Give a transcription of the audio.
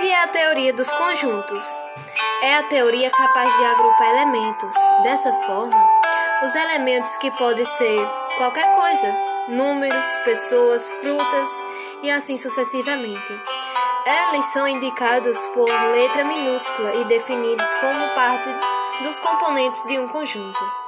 que é a teoria dos conjuntos? É a teoria capaz de agrupar elementos. Dessa forma, os elementos que podem ser qualquer coisa, números, pessoas, frutas e assim sucessivamente. Eles são indicados por letra minúscula e definidos como parte dos componentes de um conjunto.